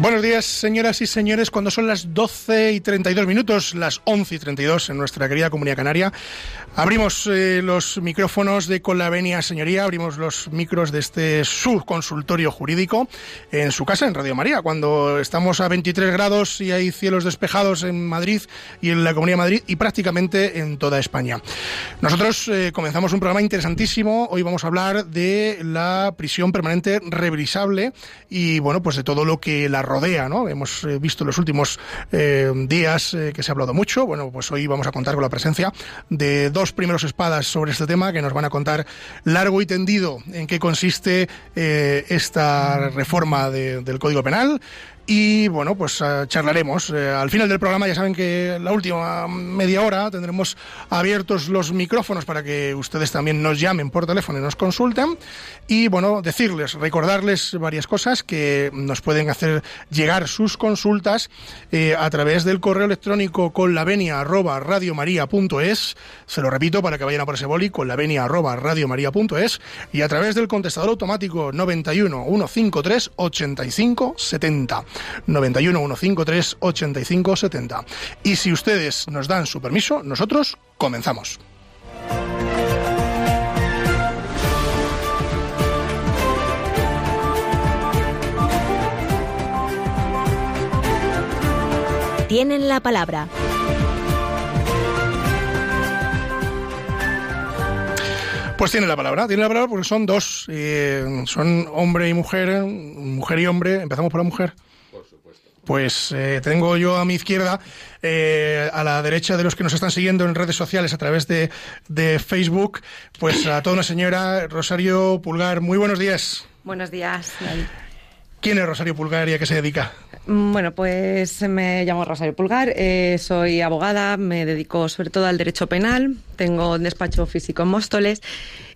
Buenos días, señoras y señores. Cuando son las 12 y 32 minutos, las 11 y 32 en nuestra querida comunidad canaria, abrimos eh, los micrófonos de Con la Venia Señoría, abrimos los micros de este subconsultorio jurídico en su casa, en Radio María. Cuando estamos a 23 grados y hay cielos despejados en Madrid y en la Comunidad de Madrid y prácticamente en toda España. Nosotros eh, comenzamos un programa interesantísimo. Hoy vamos a hablar de la prisión permanente revisable y, bueno, pues de todo lo que la rodea, ¿no? Hemos eh, visto en los últimos eh, días eh, que se ha hablado mucho. Bueno, pues hoy vamos a contar con la presencia de dos primeros espadas sobre este tema que nos van a contar largo y tendido en qué consiste esta reforma del Código Penal y bueno, pues eh, charlaremos. Eh, al final del programa ya saben que la última media hora tendremos abiertos los micrófonos para que ustedes también nos llamen por teléfono y nos consulten. Y bueno, decirles, recordarles varias cosas que nos pueden hacer llegar sus consultas eh, a través del correo electrónico con la. Se lo repito para que vayan a por ese boli, con la venia arroba. Y a través del contestador automático 91 153 85 70. 91 153 85 70. Y si ustedes nos dan su permiso, nosotros comenzamos. Tienen la palabra. Pues tiene la palabra, tiene la palabra porque son dos, eh, son hombre y mujer, mujer y hombre. Empezamos por la mujer. Pues eh, tengo yo a mi izquierda, eh, a la derecha de los que nos están siguiendo en redes sociales a través de, de Facebook, pues a toda una señora, Rosario Pulgar. Muy buenos días. Buenos días. ¿Quién es Rosario Pulgar y a qué se dedica? Mm, bueno, pues me llamo Rosario Pulgar, eh, soy abogada, me dedico sobre todo al derecho penal, tengo un despacho físico en Móstoles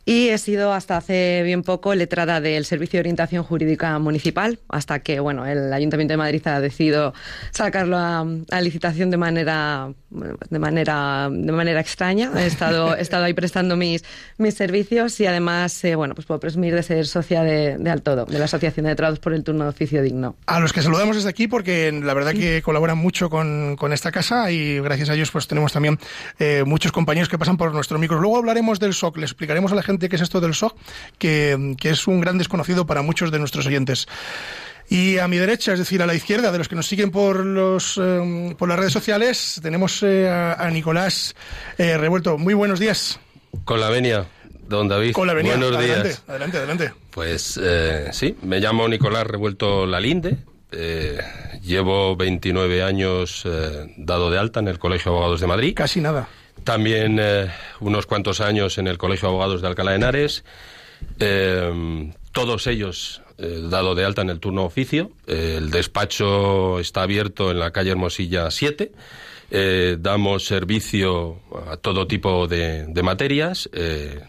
y he sido hasta hace bien poco letrada del Servicio de Orientación Jurídica Municipal, hasta que bueno, el Ayuntamiento de Madrid ha decidido sacarlo a, licitación de manera, de manera, de manera extraña. He estado, he estado ahí prestando mis, mis servicios y además, eh, bueno, pues puedo presumir de ser socia de, de Altodo, de la Asociación de Letrados por el Turno de Oficio Digno. A los que saludamos desde aquí, porque la verdad que colaboran mucho con, con esta casa y gracias a ellos pues tenemos también eh, muchos compañeros que pasan por nuestro micro. Luego hablaremos del SOC, le explicaremos a la gente qué es esto del SOC, que, es un gran desconocido para muchos de nuestros oyentes. Y a mi derecha, es decir, a la izquierda, de los que nos siguen por, los, eh, por las redes sociales, tenemos eh, a, Nicolás eh, Revuelto. Muy buenos días. Con la venia, don David. Con la venia. Buenos adelante, días. Adelante, adelante. Pues sí, me llamo Nicolás Revuelto Lalinde. llevo 29 años dado de alta en el Colegio de Abogados de Madrid. Casi nada. También eh, unos cuantos años en el Colegio de Abogados de Alcalá de Henares. Eh, todos ellos eh, dado de alta en el turno oficio. el despacho está abierto en la calle Hermosilla 7. damos servicio a todo tipo de, de materias,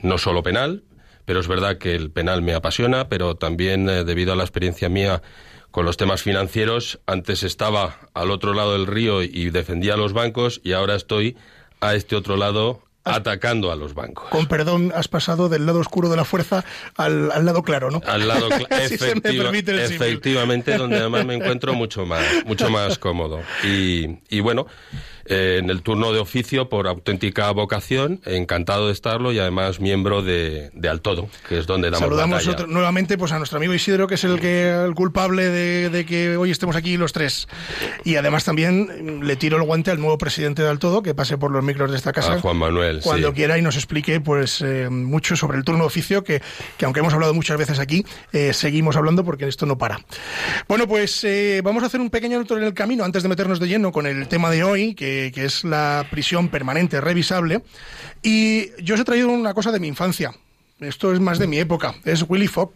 no solo penal, pero es verdad que el penal me apasiona, pero también debido a la experiencia mía con los temas financieros, antes estaba al otro lado del río y defendía a los bancos y ahora estoy a este otro lado atacando a los bancos. Con perdón, has pasado del lado oscuro de la fuerza al, lado claro, ¿no? Al lado claro, efectivamente, donde además me encuentro mucho más, mucho más cómodo. Y, y bueno, eh, en el turno de oficio por auténtica vocación, encantado de estarlo y además miembro de, de Altodo, que es donde damos Saludamos nuevamente pues a nuestro amigo Isidro, que es el que el culpable de, que hoy estemos aquí los tres. Y además también le tiro el guante al nuevo presidente de Altodo, que pase por los micros de esta casa. Juan Manuel. Cuando quiera y nos explique pues eh, mucho sobre el turno de oficio, que, que aunque hemos hablado muchas veces aquí, eh, seguimos hablando porque esto no para. Bueno, pues vamos a hacer un pequeño alto en el camino antes de meternos de lleno con el tema de hoy, que que, es la prisión permanente revisable. Y yo os he traído una cosa de mi infancia. Esto es más de mi época. Es Willy Fogg.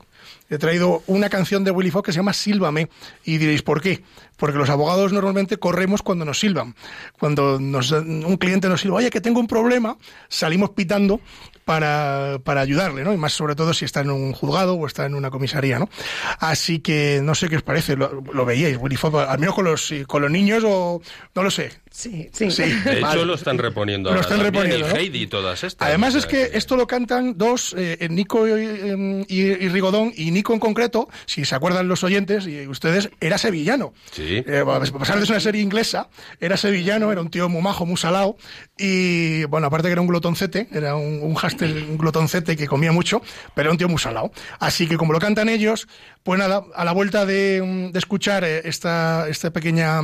He traído una canción de Willy Fogg que se llama Sílvame. Y diréis, ¿por qué? Porque los abogados normalmente corremos cuando nos silban. Cuando nos, un cliente nos silba, oye, que tengo un problema, salimos pitando para, para ayudarle, ¿no? Y más sobre todo si está en un juzgado o está en una comisaría, ¿no? Así que no sé qué os parece, lo, lo veíais, Willy Fox, al menos con los, con los niños o no lo sé. Sí, sí. De hecho, lo están reponiendo Lo están reponiendo, y ¿no? Heidi y todas estas. Además es que esto lo cantan dos, eh, Nico y, y- y Rigodón, y Nico en concreto, si se acuerdan los oyentes y ustedes, era sevillano. Sí. Eh, a pesar de ser una serie inglesa, era sevillano, era un tío muy majo, muy salado, y bueno, aparte que era un glotoncete, era un, un háster, un glotoncete que comía mucho, pero era un tío muy salado. Así que como lo cantan ellos, pues nada, a la vuelta de, mm, escuchar eh, esta, esta pequeña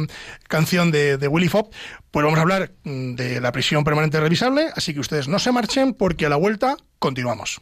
canción de, de Willy Fopp, pues vamos a hablar mm, de la prisión permanente revisable, así que ustedes no se marchen porque a la vuelta continuamos.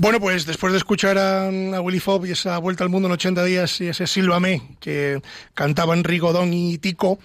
Bueno, pues después de escuchar a, Willy Fobb y esa vuelta al mundo en 80 días y ese Sílvame que cantaban Rigodón y Tico,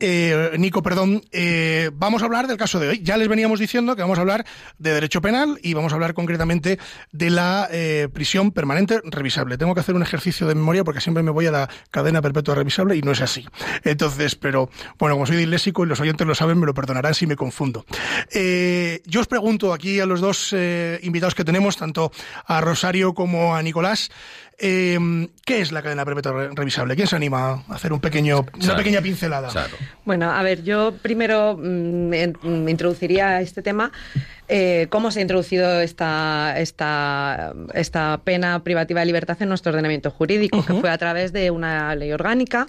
eh, Nico, perdón, eh, vamos a hablar del caso de hoy. Ya les veníamos diciendo que vamos a hablar de derecho penal y vamos a hablar concretamente de la eh, prisión permanente revisable. Tengo que hacer un ejercicio de memoria porque siempre me voy a la cadena perpetua revisable y no es así. Entonces, pero bueno, como soy disléxico y los oyentes lo saben, me lo perdonarán si me confundo. Eh, yo os pregunto aquí a los dos invitados que tenemos, tanto a Rosario como a Nicolás, eh, ¿qué es la cadena perpetua re- revisable? ¿Quién se anima a hacer un pequeño, una Charo. pequeña pincelada? Charo. Bueno, a ver, yo primero mm, me introduciría este tema eh, cómo se ha introducido esta, esta, esta pena privativa de libertad en nuestro ordenamiento jurídico, que fue a través de una ley orgánica,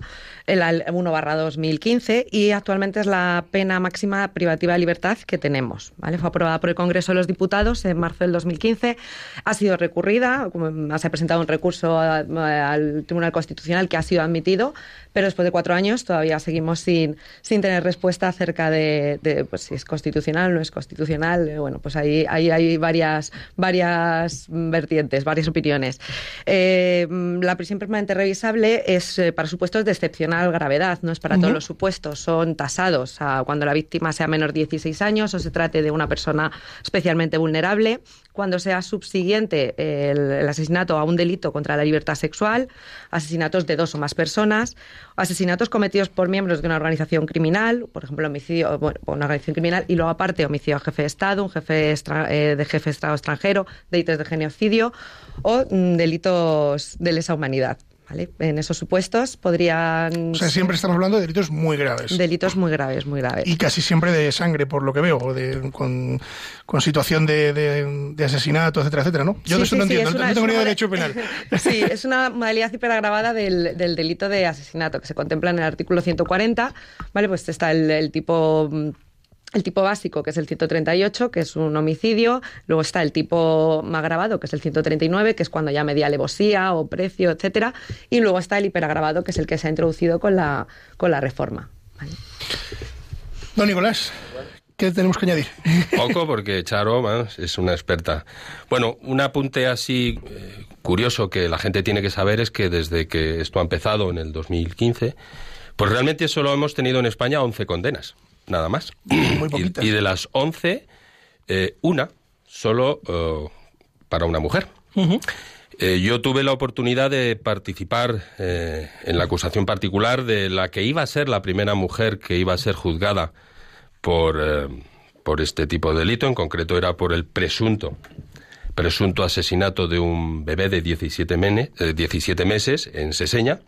el 1 barra 2015, y actualmente es la pena máxima privativa de libertad que tenemos. ¿vale? Fue aprobada por el Congreso de los Diputados en marzo del 2015, ha sido recurrida, se ha presentado un recurso a- al Tribunal Constitucional que ha sido admitido, pero después de cuatro años todavía seguimos sin, sin tener respuesta acerca de, de, pues, si es constitucional o no es constitucional. Bueno, pues ahí, ahí hay varias, varias vertientes, varias opiniones. Eh, la prisión permanente revisable es eh, para supuestos de excepcional gravedad, no es para todos los supuestos, son tasados a cuando la víctima sea menor de 16 años o se trate de una persona especialmente vulnerable, cuando sea subsiguiente el, asesinato a un delito contra la libertad sexual, asesinatos de dos o más personas, asesinatos cometidos por miembros de una organización criminal, por ejemplo, homicidio, bueno, una organización criminal, y luego aparte homicidio a jefe de Estado, un jefe eh, de jefe de Estado extranjero, delitos de genocidio o mm, delitos de lesa humanidad. ¿Vale? En esos supuestos podrían O sea, siempre estamos hablando de delitos muy graves. delitos muy graves, muy graves. Y casi siempre de sangre, por lo que veo, o de, con, con situación de, de, de asesinato, etcétera, etcétera, ¿no? Yo Sí, eso sí, no sí, entiendo, no- una- no tengo ni idea de una derecho penal. Sí, es una modalidad hiperagravada del, del delito de asesinato que se contempla en el artículo 140. Vale, pues está el, el tipo. El tipo básico, que es el 138, que es un homicidio. Luego está el tipo más agravado, que es el 139, que es cuando ya media alevosía o precio, etcétera. Y luego está el hiperagravado, que es el que se ha introducido con la, con la reforma. ¿vale? Don Nicolás, ¿qué tenemos que añadir? Poco, porque Charo vamos, es una experta. Bueno, un apunte así eh, curioso que la gente tiene que saber es que desde que esto ha empezado en el 2015, pues realmente solo hemos tenido en España 11 condenas, nada más. Muy Y- poquitas. y, de las 11, eh, una solo eh, para una mujer. Eh, yo tuve la oportunidad de participar en la acusación particular de la que iba a ser la primera mujer que iba a ser juzgada por, por este tipo de delito, en concreto era por el presunto presunto asesinato de un bebé de 17, mene- eh, 17 meses en Seseña.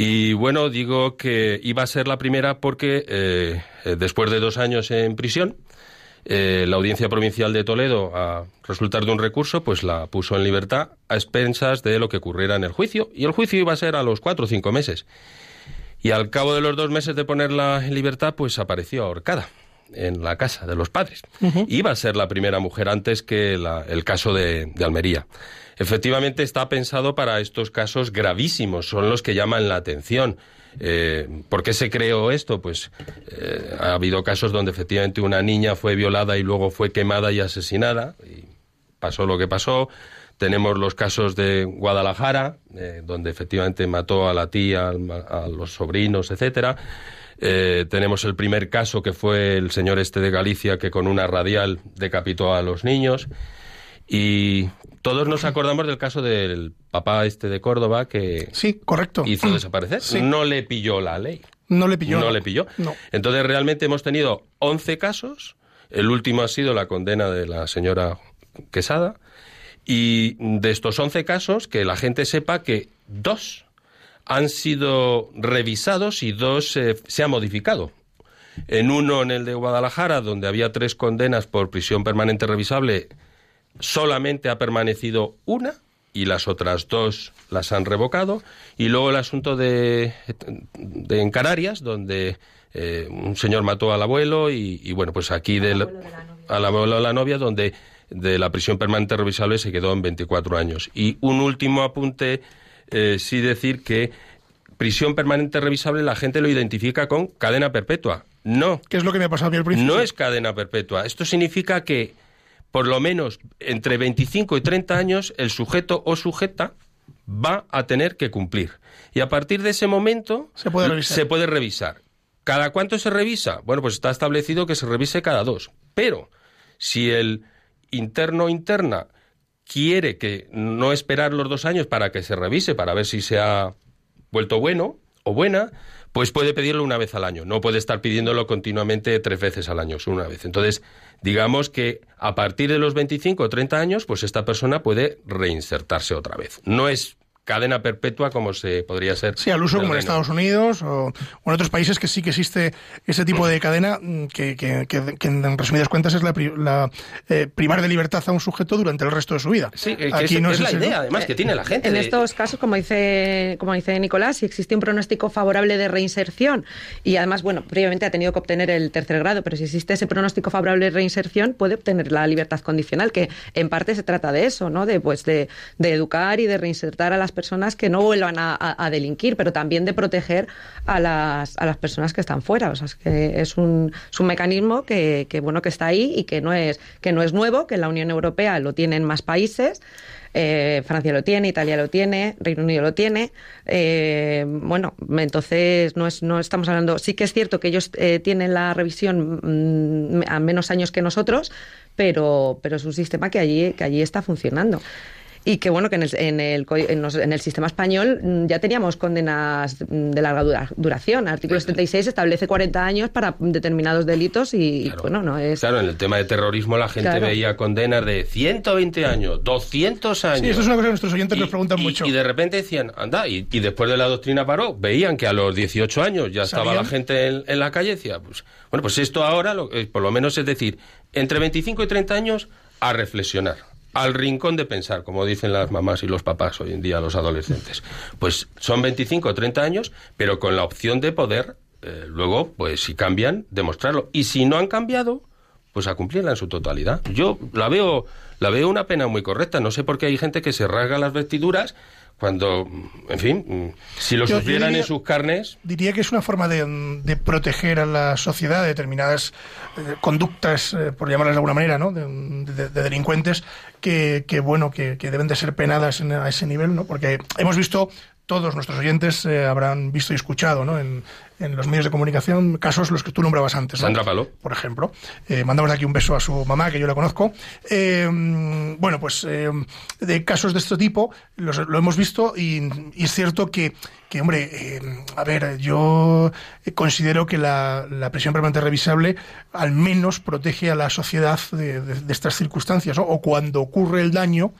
Y bueno, digo que iba a ser la primera porque eh, después de dos años en prisión, eh, la Audiencia Provincial de Toledo, a resultar de un recurso, pues la puso en libertad a expensas de lo que ocurriera en el juicio. Y el juicio iba a ser a los cuatro o cinco meses. Y al cabo de los dos meses de ponerla en libertad, pues apareció ahorcada en la casa de los padres. Iba a ser la primera mujer antes que la- el caso de, de Almería. Efectivamente está pensado para estos casos gravísimos, son los que llaman la atención. Eh, ¿Por qué se creó esto? Pues eh, ha habido casos donde efectivamente una niña fue violada y luego fue quemada y asesinada. Y pasó lo que pasó. Tenemos los casos de Guadalajara, eh, donde efectivamente mató a la tía, a los sobrinos, etcétera. Tenemos el primer caso que fue el señor este de Galicia que con una radial decapitó a los niños. Y todos nos acordamos del caso del papá este de Córdoba que Sí, correcto. hizo desaparecer. Sí. No le pilló la ley. No le pilló. No le pilló. No. Entonces realmente hemos tenido 11 casos. El último ha sido la condena de la señora Quesada. Y de estos 11 casos, que la gente sepa que dos han sido revisados y dos eh, se ha modificado. En uno, en el de Guadalajara, donde había tres condenas por prisión permanente revisable, solamente ha permanecido una y las otras dos las han revocado. Y luego el asunto de, de en Canarias, donde eh, un señor mató al abuelo y, y, bueno, pues aquí del, al abuelo de la novia, donde de la prisión permanente revisable se quedó en 24 años. Y un último apunte, eh, sí decir que prisión permanente revisable la gente lo identifica con cadena perpetua. No, ¿Qué es lo que me ha pasado a mí al principio? no es cadena perpetua. Esto significa que por lo menos entre 25 y 30 años el sujeto o sujeta va a tener que cumplir. Y a partir de ese momento Se puede revisar. se puede revisar. ¿Cada cuánto se revisa? Bueno, pues está establecido que se revise cada dos. Pero si el interno o interna quiere que no esperar los dos años para que se revise, para ver si se ha vuelto bueno o buena, pues puede pedirlo una vez al año. No puede estar pidiéndolo continuamente tres veces al año, solo una vez. Entonces, digamos que a partir de los 25 o 30 años, pues esta persona puede reinsertarse otra vez. No es cadena perpetua como se podría ser. Sí, al uso como en Estados Unidos o, o en otros países que sí que existe ese tipo de cadena mm, que, que- que- que en resumidas cuentas es la, pri- la, eh, privar de libertad a un sujeto durante el resto de su vida. Sí, eh, que Aquí es, no es la ese, ¿no? idea, además, que tiene la gente. En de- estos casos, como dice, como dice Nicolás, si existe un pronóstico favorable de reinserción y además, bueno, previamente ha tenido que obtener el tercer grado, pero si existe ese pronóstico favorable de reinserción, puede obtener la libertad condicional, que en parte se trata de eso, ¿no? De, pues, de, de educar y de reinsertar a las personas que no vuelvan a, a- delinquir, pero también de proteger a las, a las personas que están fuera. O sea, es que es un, es un mecanismo que, que, bueno, que está ahí y que no es, que no es nuevo, que en la Unión Europea lo tienen más países. Eh, Francia lo tiene, Italia lo tiene, Reino Unido lo tiene. Eh, bueno, entonces no, es, no estamos hablando. Sí que es cierto que ellos eh, tienen la revisión mm, a menos años que nosotros, pero, pero es un sistema que allí, que allí está funcionando. Y que bueno, que en el, en el, en los- en el sistema español mm, ya teníamos condenas mm, de larga dura- duración. El artículo 76 establece 40 años para determinados delitos y, Claro. bueno, no es. Claro, en el tema de terrorismo la gente Claro. veía condenas de 120 años, 200 años. Sí, esto es una cosa que nuestros oyentes Y- nos preguntan y- mucho. Y de repente decían, anda, y, y después de la doctrina paró, veían que a los 18 años ya estaba ¿Sabían? la gente en, en la calle, decía, pues, bueno, pues esto ahora, lo- eh, por lo menos es decir, entre 25 y 30 años a reflexionar, al rincón de pensar, como dicen las mamás y los papás hoy en día, los adolescentes. Pues son 25 o 30 años, pero con la opción de poder, eh, luego, pues si cambian, demostrarlo. Y si no han cambiado, pues a cumplirla en su totalidad. Yo la veo, la veo una pena muy correcta. No sé por qué hay gente que se rasga las vestiduras cuando, en fin, si lo Yo- yo sufrieran diría- en sus carnes, Diría que es una forma de, de proteger a la sociedad de determinadas eh, conductas, eh, por llamarlas de alguna manera, ¿no? de, de- de delincuentes que, que, bueno, que, que deben de ser penadas en- a ese nivel, ¿no? Porque hemos visto, todos nuestros oyentes eh, habrán visto y escuchado, ¿no? En, en los medios de comunicación, casos los que tú nombrabas antes. ¿no? Sandra Paló. por ejemplo. Eh, mandamos aquí un beso a su mamá, que yo la conozco. Eh, bueno, pues eh, de casos de este tipo los- lo hemos visto y, y es cierto que, que, hombre, a ver, yo considero que la, la prisión permanente revisable al menos protege a la sociedad de, de- de estas circunstancias, ¿no? O cuando ocurre el daño,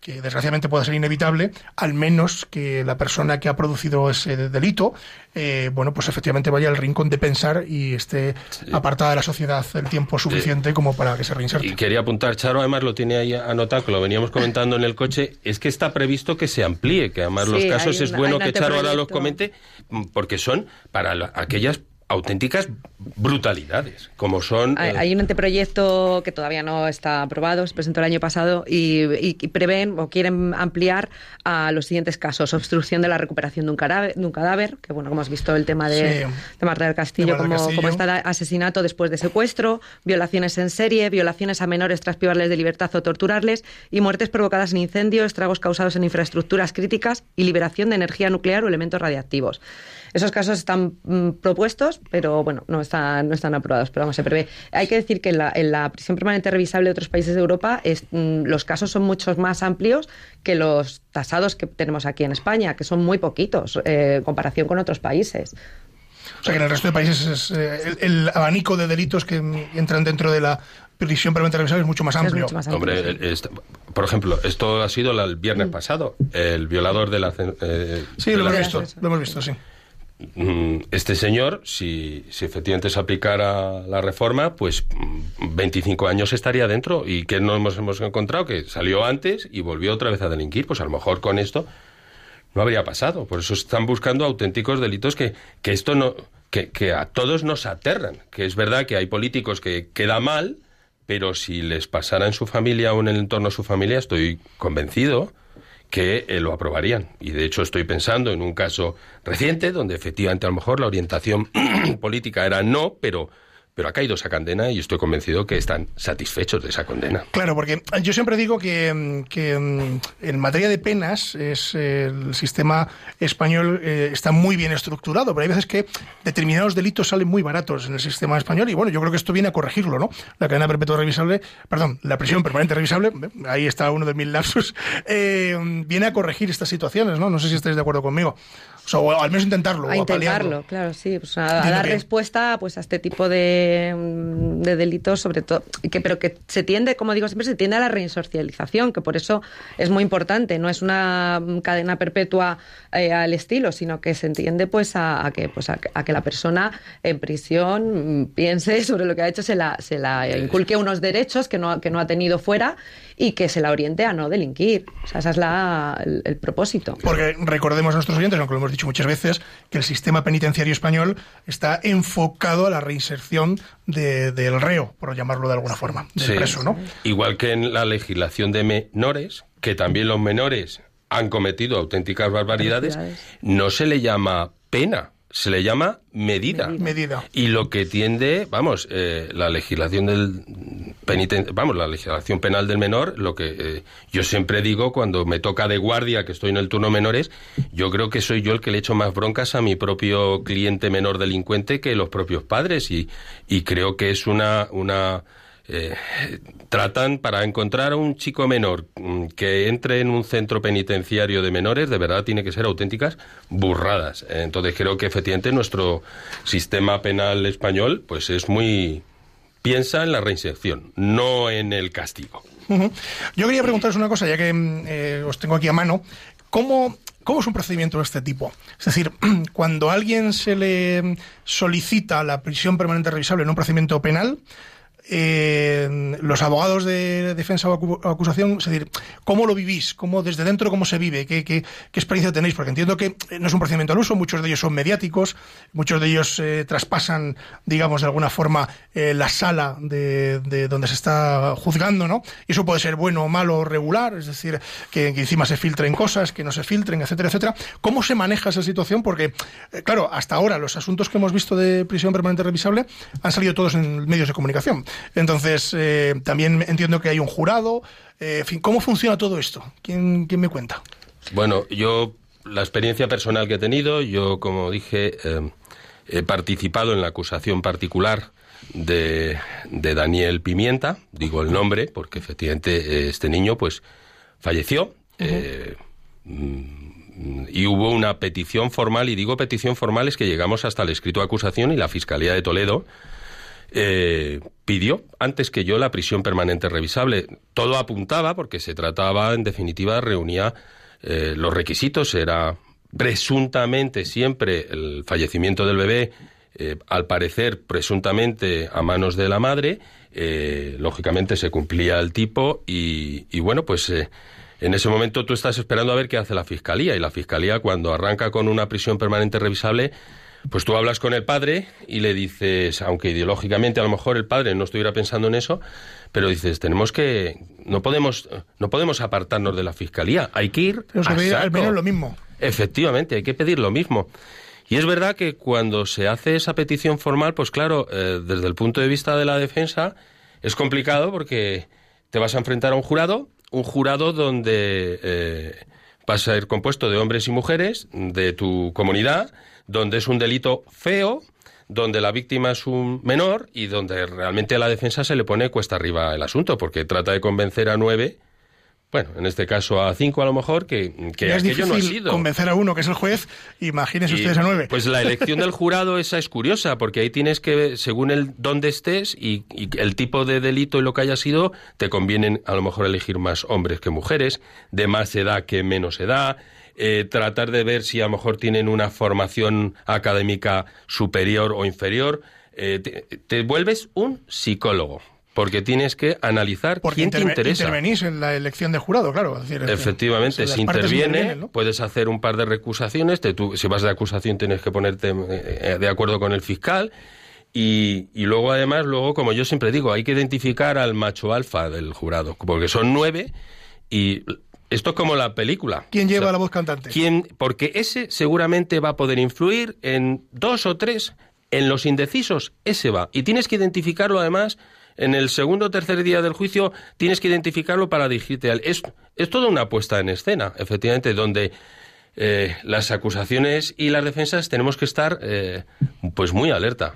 que desgraciadamente puede ser inevitable, al menos que la persona que ha producido ese delito, eh, bueno, pues efectivamente vaya al rincón de pensar y esté apartada de la sociedad el tiempo suficiente como para que se reinserte. y quería apuntar, Charo además lo tiene ahí anotado, que lo veníamos comentando en el coche, es que está previsto que se amplíe, que además Sí, los casos es bueno que Charo ahora los comente, porque son para la- aquellas auténticas brutalidades, como son... Hay, eh, hay un anteproyecto que todavía no está aprobado, se presentó el año pasado y, y- y prevén o quieren ampliar a los siguientes casos: obstrucción de la recuperación de un cadáver, de un cadáver que bueno, como hemos visto el tema de, Sí. de Marta del Castillo, De Marta del como, Castillo. como está asesinato después de secuestro, violaciones en serie, violaciones a menores tras privarles de libertad o torturarles y muertes provocadas en incendio, estragos causados en infraestructuras críticas y liberación de energía nuclear o elementos radiactivos. Esos casos están mm, propuestos, pero bueno, no están, no están aprobados, pero vamos, se prevé. Hay que decir que en la, en la prisión permanente revisable de otros países de Europa es, mm, los casos son muchos más amplios que los tasados que tenemos aquí en España, que son muy poquitos eh, en comparación con otros países. O sea que en el resto de países es, eh, el, el abanico de delitos que entran dentro de la prisión permanente revisable es mucho más Es amplio. mucho más amplio, Hombre, esta- por ejemplo, esto ha sido la- el viernes pasado, el violador de la... eh, Sí, de lo la- hemos visto, lo hemos visto, sí. Mm, Este señor, si, si efectivamente se aplicara la reforma, pues mm, 25 años estaría dentro. ¿Y que no hemos, hemos encontrado? Que salió antes y volvió otra vez a delinquir. Pues a lo mejor con esto no habría pasado. Por eso están buscando auténticos delitos que, que esto no, que, que a todos nos aterran. Que es verdad que hay políticos que queda mal, pero si les pasara en su familia o en el entorno de su familia, estoy convencido que eh, lo aprobarían. Y de hecho estoy pensando en un caso reciente donde efectivamente a lo mejor la orientación política era no, pero, pero ha caído esa condena y estoy convencido que están satisfechos de esa condena. Claro, porque yo siempre digo que, mm, que, mm, en materia de penas es eh, el sistema español eh, está muy bien estructurado, pero hay veces que determinados delitos salen muy baratos en el sistema español y bueno, yo creo que esto viene a corregirlo, ¿no? La cadena perpetua revisable, perdón, la prisión permanente revisable, eh, ahí está uno de mil lapsus, eh, viene a corregir estas situaciones, ¿no? No sé si estáis de acuerdo conmigo. O sea, o al menos intentarlo. A o a intentarlo, claro, sí. Pues a, a dar que- respuesta pues, a este tipo de, mm, de delitos, sobre todo, que, pero que se tiende, como digo siempre, se tiende a la reinsocialización, que por eso es muy importante. No es una cadena perpetua eh, al estilo, sino que se entiende pues a, que pues a, que la persona en prisión mm, piense sobre lo que ha hecho, se la, se la inculque unos derechos que no, que no ha tenido fuera y que se la oriente a no delinquir. O sea, ese es la, el, propósito. Porque recordemos a nuestros oyentes, aunque lo hemos dicho muchas veces, que el sistema penitenciario español está enfocado a la reinserción del reo, por llamarlo de alguna forma, del preso, ¿no? Igual que en la legislación de menores, que también los menores han cometido auténticas barbaridades, no se le llama pena, se le llama medida. medida. Y lo que tiende, vamos, eh, la legislación del peniten, vamos, la legislación penal del menor, lo que eh, yo siempre digo cuando me toca de guardia, que estoy en el turno menores, yo creo que soy yo el que le echo más broncas a mi propio cliente menor delincuente que los propios padres y, y creo que es una, una eh, tratan para encontrar a un chico menor mm, que entre en un centro penitenciario de menores, de verdad tiene que ser auténticas burradas. Entonces creo que efectivamente nuestro sistema penal español pues es muy piensa en la reinserción, no en el castigo. Yo quería preguntaros una cosa, ya que mm, eh, os tengo aquí a mano. ¿Cómo, ¿Cómo es un procedimiento de este tipo? Es decir, cuando a alguien se le solicita la prisión permanente revisable en un procedimiento penal, eh, los abogados de defensa o acusación, es decir, ¿cómo lo vivís? ¿Cómo desde dentro cómo se vive? ¿Qué, qué, experiencia tenéis? Porque entiendo que no es un procedimiento al uso, muchos de ellos son mediáticos, muchos de ellos eh, traspasan, digamos, de alguna forma eh, la sala de, donde se está juzgando, ¿no? Y eso puede ser bueno malo regular, es decir, que, encima se filtren cosas, que no se filtren, etcétera, etcétera. ¿Cómo se maneja esa situación? Porque, eh, claro, hasta ahora los asuntos que hemos visto de prisión permanente revisable han salido todos en medios de comunicación. Entonces, eh, también entiendo que hay un jurado. Eh, en fin, ¿cómo funciona todo esto? ¿Quién, me cuenta? Bueno, yo, la experiencia personal que he tenido, yo, como dije, eh, he participado en la acusación particular de, Daniel Pimienta, digo el nombre, porque efectivamente este niño, pues, falleció. Mm, y hubo una petición formal, y digo petición formal es que llegamos hasta el escrito de acusación y la Fiscalía de Toledo eh, pidió antes que yo la prisión permanente revisable. Todo apuntaba, porque se trataba, en definitiva, reunía eh, los requisitos, era presuntamente siempre el fallecimiento del bebé, eh, al parecer presuntamente a manos de la madre, lógicamente se cumplía el tipo y, y bueno, pues en ese momento tú estás esperando a ver qué hace la Fiscalía. Y la Fiscalía cuando arranca con una prisión permanente revisable pues tú hablas con el padre y le dices, aunque ideológicamente a lo mejor el padre no estuviera pensando en eso, pero dices, tenemos que, no podemos, no podemos apartarnos de la fiscalía, hay que ir al menos lo mismo. Efectivamente, hay que pedir lo mismo. Y es verdad que cuando se hace esa petición formal, pues claro, eh, desde el punto de vista de la defensa, es complicado porque te vas a enfrentar a un jurado, un jurado donde eh, vas a ir compuesto de hombres y mujeres de tu comunidad, donde es un delito feo, donde la víctima es un menor y donde realmente a la defensa se le pone cuesta arriba el asunto, porque trata de convencer a nueve, bueno, en este caso a cinco a lo mejor, que, que es aquello no ha sido. convencer a uno que es el juez, imagínense ustedes a nueve. Pues la elección del jurado esa es curiosa, porque ahí tienes que, según el dónde estés y, y el tipo de delito y lo que haya sido, te convienen a lo mejor elegir más hombres que mujeres, de más edad que menos edad, eh, tratar de ver si a lo mejor tienen una formación académica superior o inferior. Eh, te, vuelves un psicólogo. Porque tienes que analizar quién te interesa. Intervenís en la elección de jurado, claro. Efectivamente, si interviene, puedes hacer un par de recusaciones. si vas de acusación, tienes que ponerte eh, de acuerdo con el fiscal. Y, y, luego, además, luego, como yo siempre digo, hay que identificar al macho alfa del jurado, porque son nueve y esto es como la película. ¿Quién lleva la voz cantante? ¿quién, porque ese seguramente va a poder influir en dos o tres. En los indecisos, ese va. Y tienes que identificarlo además. En el segundo o tercer día del juicio tienes que identificarlo para dirigirte al... Es, es toda una puesta en escena, efectivamente, donde eh, las acusaciones y las defensas tenemos que estar eh, pues muy alerta.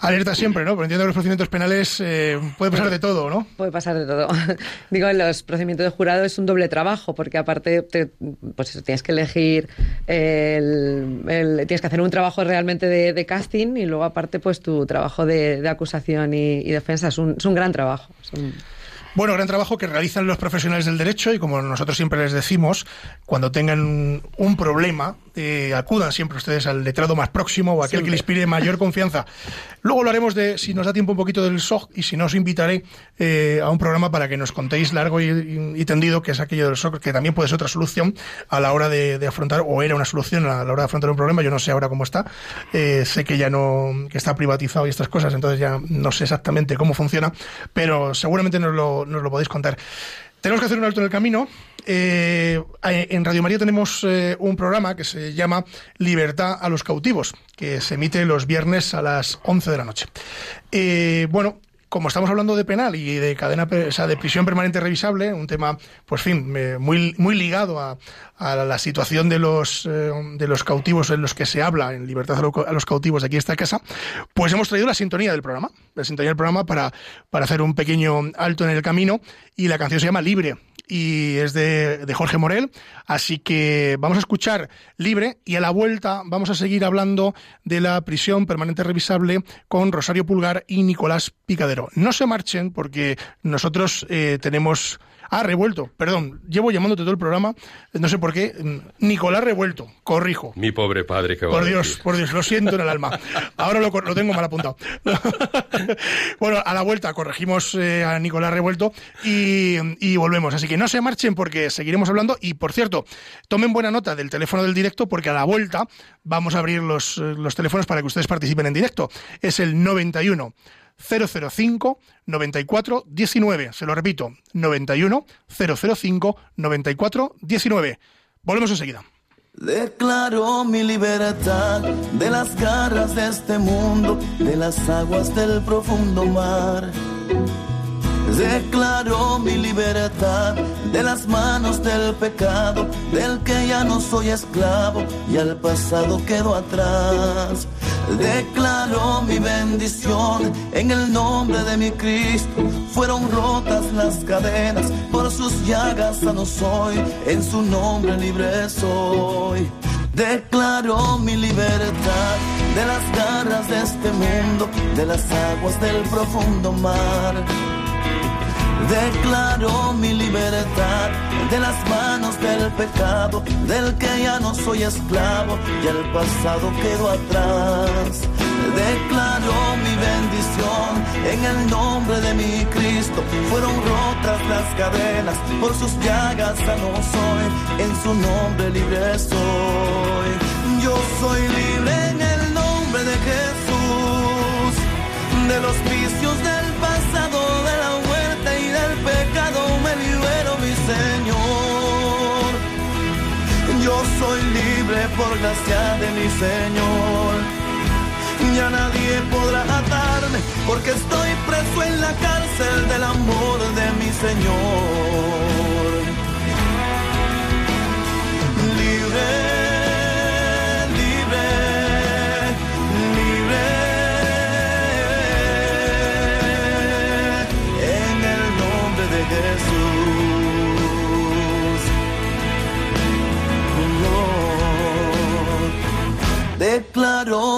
Alerta siempre, ¿no? Pero entiendo que los procedimientos penales eh, puede pasar de todo, ¿no? Puede pasar de todo. Digo, los procedimientos de jurado es un doble trabajo, porque aparte, te- pues eso, tienes que elegir, el, el- tienes que hacer un trabajo realmente de, de casting y luego aparte, pues tu trabajo de, de acusación y, y defensa. Es un, es un gran trabajo. Es un- Bueno, gran trabajo que realizan los profesionales del derecho y como nosotros siempre les decimos, cuando tengan un problema, eh, acudan siempre ustedes al letrado más próximo o aquel que les inspire mayor confianza. Luego lo haremos de, si nos da tiempo, un poquito del SOC y si no, os invitaré eh, a un programa para que nos contéis largo y, tendido que es aquello del SOC, que también puede ser otra solución a la hora de, de afrontar, o era una solución a la hora de afrontar un problema, yo no sé ahora cómo está, Eh, sé que ya no, que está privatizado y estas cosas, entonces ya no sé exactamente cómo funciona, pero seguramente nos lo, nos lo podéis contar. Tenemos que hacer un alto en el camino. Eh, en Radio María tenemos eh, un programa que se llama Libertad a los cautivos, que se emite los viernes a las 11 de la noche. Eh, bueno, como estamos hablando de penal y de cadena, de prisión permanente revisable, un tema, pues fin, eh, muy, muy ligado a, la situación de los, eh, de los cautivos en los que se habla en libertad a lo- a los cautivos de aquí esta casa, pues hemos traído la sintonía del programa, la sintonía del programa para, para hacer un pequeño alto en el camino y la canción se llama Libre y es de, de Jorge Morel. Así que vamos a escuchar Libre y a la vuelta vamos a seguir hablando de la prisión permanente revisable con Rosario Pulgar y Nicolás Picadero. No se marchen porque nosotros eh, tenemos... Ah, revuelto, perdón, llevo llamándote todo el programa, no sé por qué. mm, Nicolás Revuelto, corrijo. Mi pobre padre, que va Por Dios, decir. por Dios, lo siento en el alma. Ahora lo, lo tengo mal apuntado. bueno, a la vuelta corregimos eh, a Nicolás Revuelto y, y volvemos. Así que no se marchen porque seguiremos hablando. Y por cierto, tomen buena nota del teléfono del directo porque a la vuelta vamos a abrir los, eh, los teléfonos para que ustedes participen en directo. Es el 91 005 94 19. Se lo repito, 91 005 94 19. Volvemos enseguida. Declaro mi libertad de las garras de este mundo, de las aguas del profundo mar. Declaro mi libertad de las manos del pecado, del que ya no soy esclavo y al pasado quedo atrás. Declaro mi bendición en el nombre de mi Cristo. Fueron rotas las cadenas, por sus llagas sano soy, en su nombre libre soy. Declaro mi libertad de las garras de este mundo, de las aguas del profundo mar. Declaro mi libertad de las manos del pecado, del que ya no soy esclavo y el pasado quedó atrás. Declaro mi bendición en el nombre de mi Cristo. Fueron rotas las cadenas, por sus llagas sano soy, en su nombre libre soy. Yo soy libre en el nombre de Jesús de los vicios del libre por gracia de mi Señor. Ya nadie podrá atarme porque estoy preso en la cárcel del amor de mi Señor. Libre,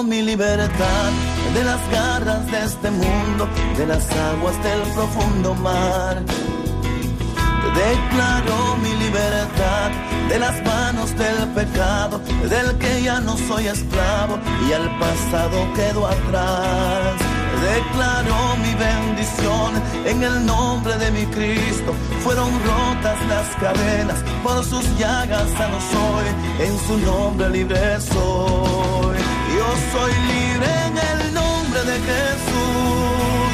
Mi libertad de las garras de este mundo, de las aguas del profundo mar. Declaro mi libertad de las manos del pecado, del que ya no soy esclavo y al pasado quedo atrás. Declaro mi bendición en el nombre de mi Cristo. Fueron rotas las cadenas, por sus llagas sano soy, en su nombre libre soy. Yo soy libre en el nombre de Jesús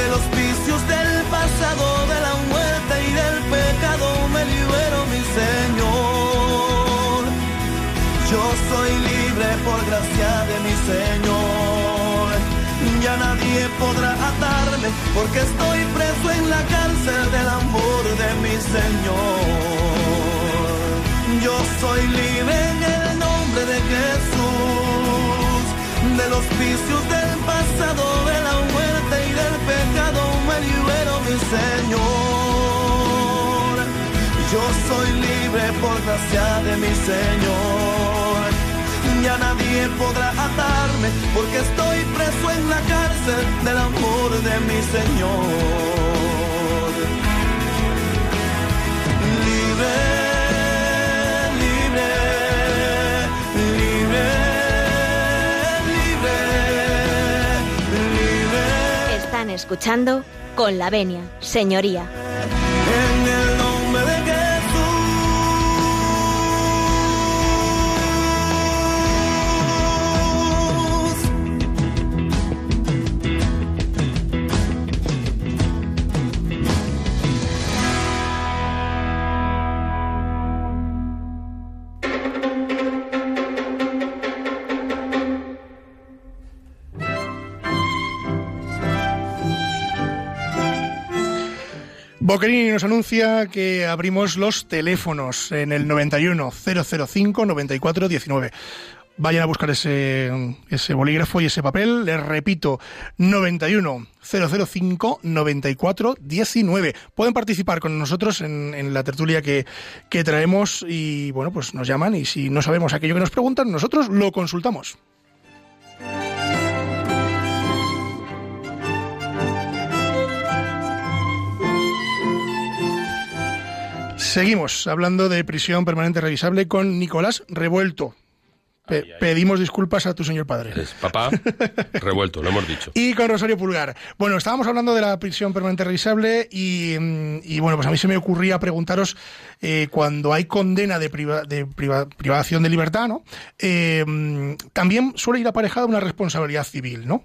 de los vicios del pasado, de la muerte y del pecado, me libero mi Señor. Yo soy libre por gracia de mi Señor. Ya nadie podrá atarme porque estoy preso en la cárcel del amor los vicios del pasado de la muerte y del pecado me libero, mi Señor. Yo soy libre por gracia de mi Señor. Ya nadie podrá atarme porque estoy preso en la cárcel del amor de mi Señor. Libre, escuchando con la venia, señoría. Boquerini nos anuncia que abrimos los teléfonos en el 91 005 94 19. Vayan a buscar ese, ese bolígrafo y ese papel. Les repito, 91 005 94 19. Pueden participar con nosotros en, en la tertulia que, que traemos y, bueno, pues nos llaman y si no sabemos aquello que nos preguntan, nosotros lo consultamos. Seguimos hablando de prisión permanente revisable con Nicolás Revuelto. Pe- Ay, ay. Pedimos disculpas a tu señor padre. Es papá revuelto, lo hemos dicho. Y con Rosario Pulgar. Bueno, estábamos hablando de la prisión permanente revisable y, mm, y, bueno, pues a mí se me ocurría preguntaros eh, cuando hay condena de, priva- de priva- privación de libertad, ¿no? Eh, mm, también suele ir aparejada una responsabilidad civil, ¿no?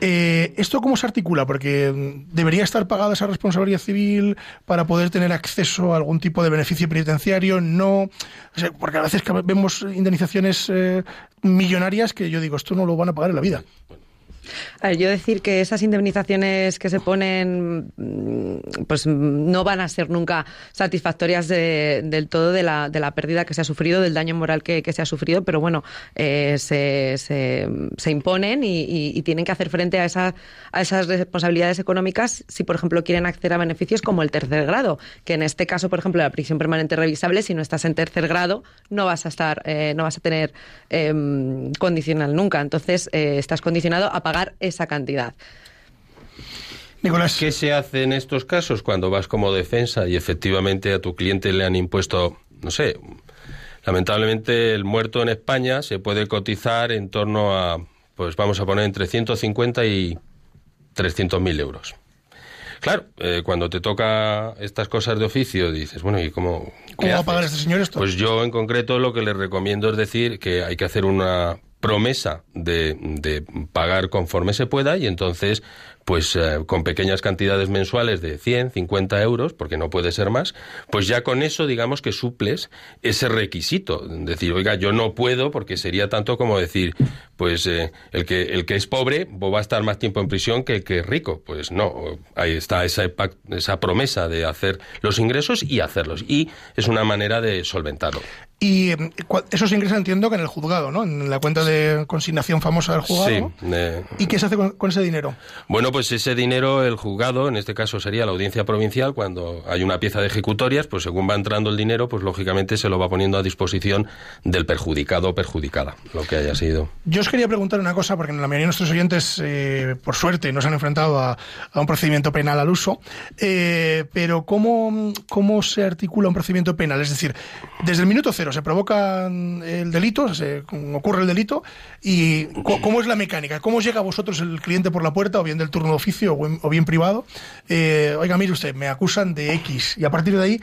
Eh, ¿Esto cómo se articula? Porque mm, debería estar pagada esa responsabilidad civil para poder tener acceso a algún tipo de beneficio penitenciario, no, porque a veces vemos indemnizaciones eh, millonarias que yo digo, esto no lo van a pagar en la vida. A ver, yo decir que esas indemnizaciones que se ponen, mm, pues no van a ser nunca satisfactorias de- del todo de la, de la pérdida que se ha sufrido, del daño moral que, se ha sufrido, pero bueno, eh, se, se- se imponen y tienen que hacer frente a, esa- a esas responsabilidades económicas si, por ejemplo, quieren acceder a beneficios como el tercer grado, que en este caso, por ejemplo, la prisión permanente revisable, si no estás en tercer grado, no vas a estar, eh, no vas a tener em, condicional nunca. Entonces, eh, estás condicionado a pagar esa cantidad. Nicolás. ¿Qué se hace en estos casos cuando vas como defensa y efectivamente a tu cliente le han impuesto, no sé, lamentablemente el muerto en España se puede cotizar en torno a, pues vamos a poner entre 150 y 300 mil euros. Claro, eh, cuando te toca estas cosas de oficio dices, bueno, ¿y cómo, ¿Cómo va a pagar este señor esto? Pues yo en concreto lo que le recomiendo es decir que hay que hacer una promesa de, de pagar conforme se pueda y entonces pues eh, con pequeñas cantidades mensuales de 100, 50 euros, porque no puede ser más, pues ya con eso digamos que suples ese requisito. Decir, oiga, yo no puedo porque sería tanto como decir, pues eh, el, que, el que es pobre va a estar más tiempo en prisión que el que es rico. Pues no, ahí está esa, esa promesa de hacer los ingresos y hacerlos. Y es una manera de solventarlo. Y eh, cua- eso se ingresa, entiendo, que en el juzgado, ¿no? En la cuenta de consignación famosa del juzgado. Sí. eh, ¿Y qué se hace con, con ese dinero? Bueno, pues ese dinero, el juzgado, en este caso sería la audiencia provincial, cuando hay una pieza de ejecutorias, pues según va entrando el dinero, pues lógicamente se lo va poniendo a disposición del perjudicado o perjudicada, lo que haya sido. Yo os quería preguntar una cosa, porque la mayoría de nuestros oyentes, eh, por suerte, no se han enfrentado a, a un procedimiento penal al uso, eh, pero ¿cómo, ¿cómo se articula un procedimiento penal? Es decir, desde el minuto cero se provoca mm, el delito, se ocurre el delito, y ¿cómo es la mecánica? ¿Cómo llega a vosotros el cliente por la puerta, o bien del turno de oficio o, en- o bien privado? Eh, oiga, mire usted, me acusan de X, y a partir de ahí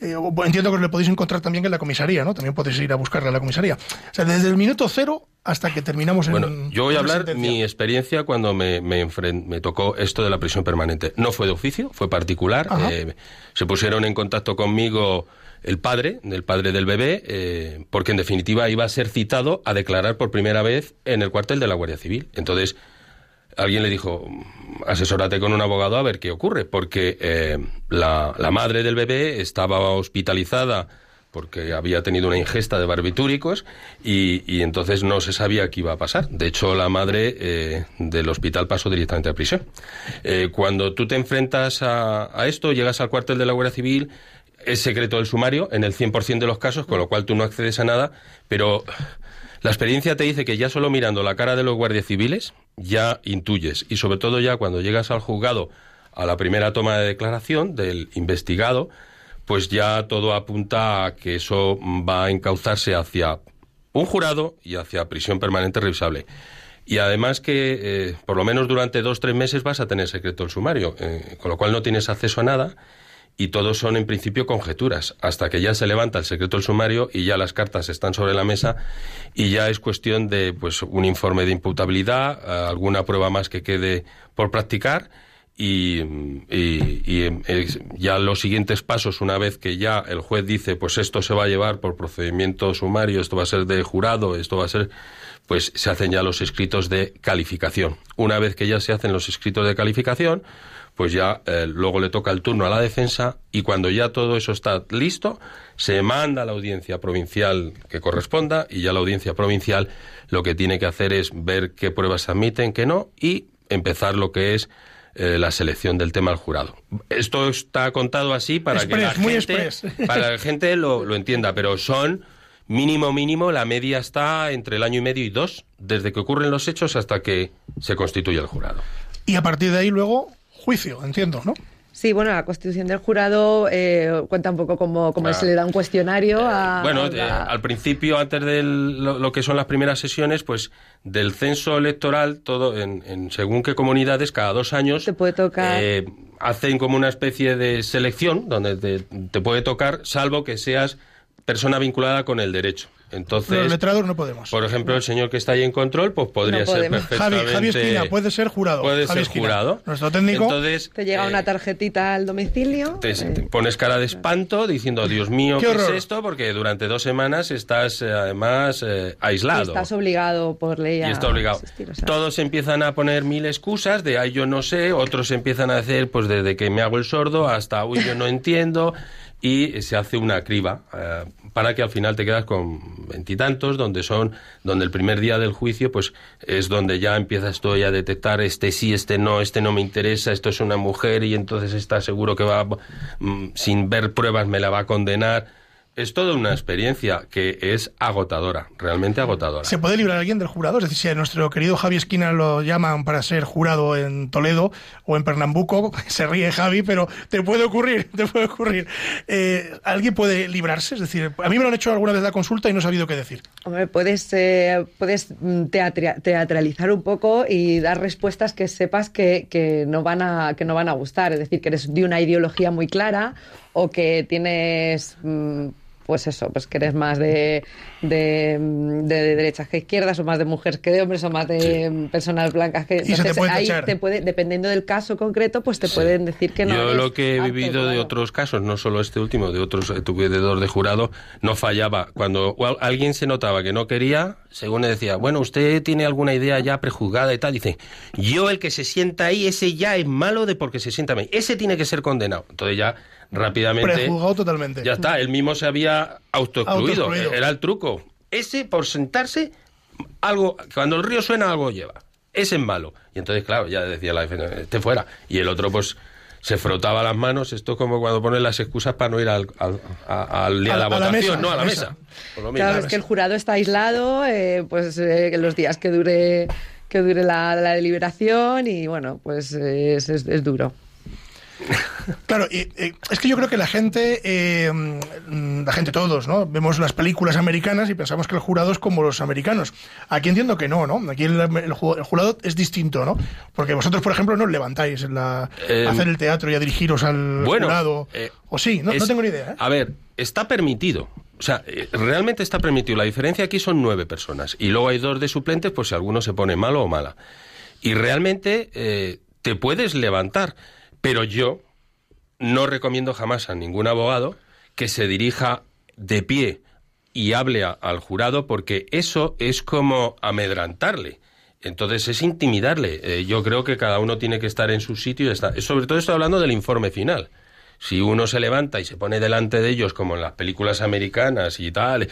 eh, entiendo que os le podéis encontrar también en la comisaría, ¿no? También podéis ir a buscarle a la comisaría. O sea, desde el minuto cero hasta que terminamos Bueno, en. yo voy a hablar sentencia. mi experiencia cuando me, me, tocó esto de la prisión permanente. No fue de oficio, fue particular. Eh, se pusieron en contacto conmigo el padre, el padre del bebé, eh, porque en definitiva iba a ser citado a declarar por primera vez en el cuartel de la Guardia Civil. Entonces, alguien le dijo, asesórate con un abogado a ver qué ocurre, porque eh, la, la madre del bebé estaba hospitalizada porque había tenido una ingesta de barbitúricos y, y entonces no se sabía qué iba a pasar. De hecho, la madre eh, del hospital pasó directamente a prisión. Cuando tú te enfrentas a, a esto, llegas al cuartel de la Guardia Civil, es secreto del sumario en el 100% de los casos, con lo cual tú no accedes a nada, pero la experiencia te dice que ya solo mirando la cara de los guardias civiles ya intuyes y sobre todo ya cuando llegas al juzgado a la primera toma de declaración del investigado, pues ya todo apunta a que eso va a encauzarse hacia un jurado y hacia prisión permanente revisable. Y además que eh, por lo menos durante dos tres meses vas a tener secreto el sumario, eh, con lo cual no tienes acceso a nada y todos son en principio conjeturas, hasta que ya se levanta el secreto del sumario y ya las cartas están sobre la mesa y ya es cuestión de pues un informe de imputabilidad, eh, alguna prueba más que quede por practicar y, y- eh, ya los siguientes pasos, una vez que ya el juez dice, pues esto se va a llevar por procedimiento sumario, esto va a ser de jurado, esto va a ser, pues se hacen ya los escritos de calificación. Una vez que ya se hacen los escritos de calificación, pues ya eh, luego le toca el turno a la defensa y cuando ya todo eso está listo, se manda a la audiencia provincial que corresponda y ya la audiencia provincial lo que tiene que hacer es ver qué pruebas se admiten, qué no y empezar lo que es eh, la selección del tema al jurado. Esto está contado así para que la muy gente, para la gente lo, lo entienda, pero son mínimo mínimo la media está entre el año y medio y dos desde que ocurren los hechos hasta que se constituye el jurado. Y a partir de ahí luego, juicio, entiendo, ¿no? Sí, bueno, la constitución del jurado eh, cuenta un poco como, como Claro. se le da un cuestionario a... Bueno, a eh, al principio, antes de lo, lo que son las primeras sesiones, pues del censo electoral, todo en, en según qué comunidades, cada dos años Te puede tocar. eh, hacen como una especie de selección donde te, te puede tocar, salvo que seas persona vinculada con el derecho. Entonces, Los letrados no podemos. por ejemplo, el señor que está ahí en control, pues podría No ser podemos. Javi, perfectamente. Javi Esquina puede ser jurado. Puede Javi ser Esquina. jurado. Nuestro técnico. Entonces, Te llega eh, una tarjetita al domicilio. te, eh, te pones cara de espanto diciendo, Dios mío, Qué ¿qué, es esto? Porque durante dos semanas estás eh, además eh, y aislado. estás obligado por ley a Y está obligado. asistir, o sea, Todos empiezan a poner mil excusas de, ay, yo no sé, otros empiezan a decir, pues desde que me hago el sordo hasta, uy, yo no entiendo, y se hace una criba eh, para que al final te quedas con veintitantos, donde son, donde el primer día del juicio, pues es donde ya empiezas tú ya a detectar este sí, este no, este no me interesa, esto es una mujer y entonces está seguro que va, mm, sin ver pruebas, me la va a condenar. Es toda una experiencia que es agotadora, realmente agotadora. ¿Se puede librar alguien del jurado? Es decir, si a nuestro querido Javi Esquina lo llaman para ser jurado en Toledo o en Pernambuco, se ríe Javi, pero te puede ocurrir, te puede ocurrir. Eh, ¿Alguien puede librarse? Es decir, a mí me lo han hecho alguna vez la consulta y no he sabido qué decir. Hombre, puedes, eh, puedes teatralizar un poco y dar respuestas que sepas que, que no van a, que no van a gustar. Es decir, que eres de una ideología muy clara o que tienes, mm, pues eso, pues que eres más de, de, de derechas que izquierdas o más de mujeres que de hombres o más de personas blancas que... Te ahí tachar. te puede, dependiendo del caso concreto, pues te pueden decir que no Yo eres lo que he vivido de otros casos, no solo este último, de otros eh, tu veedor de jurado, no fallaba. Cuando al- alguien se notaba que no quería, según le decía, bueno, usted tiene alguna idea ya prejuzgada y tal, dice, yo el que se sienta ahí, ese ya es malo de porque se sienta ahí, ese tiene que ser condenado. Entonces ya rápidamente... Prejuzgado totalmente. Ya está, él mismo se había autoexcluido, Autoexcluido. era el truco. Ese, por sentarse, algo, cuando el río suena, algo lleva. Ese es malo. Y entonces, claro, ya decía la defensa, este fuera. Y el otro, pues, se frotaba las manos. Esto es como cuando ponen las excusas para no ir al, al, a- al día A de la- votación, mesa, no, a la mesa. mesa. Por lo mismo. Claro, es que el jurado está aislado, eh, pues eh, que los días que dure que dure la, la deliberación y bueno, pues eh, es, es- es duro. Claro, y, eh, es que yo creo que la gente, eh, la gente todos, ¿no? Vemos las películas americanas y pensamos que el jurado es como los americanos. Aquí entiendo que no, ¿no? Aquí el, el ju- el jurado es distinto, ¿no? Porque vosotros, por ejemplo, no os levantáis en la, Eh, a hacer el teatro y a dirigiros al Bueno, jurado. eh, o sí, no, no tengo ni idea. A ver, está permitido. O sea, realmente está permitido. La diferencia aquí son nueve personas. Y luego hay dos de suplentes, pues si alguno se pone malo o mala. Y realmente te puedes levantar. Pero yo no recomiendo jamás a ningún abogado que se dirija de pie y hable al jurado porque eso es como amedrantarle. Entonces es intimidarle. Eh, yo creo que cada uno tiene que estar en su sitio y está. Sobre todo estoy hablando del informe final. Si uno se levanta y se pone delante de ellos como en las películas americanas y tal,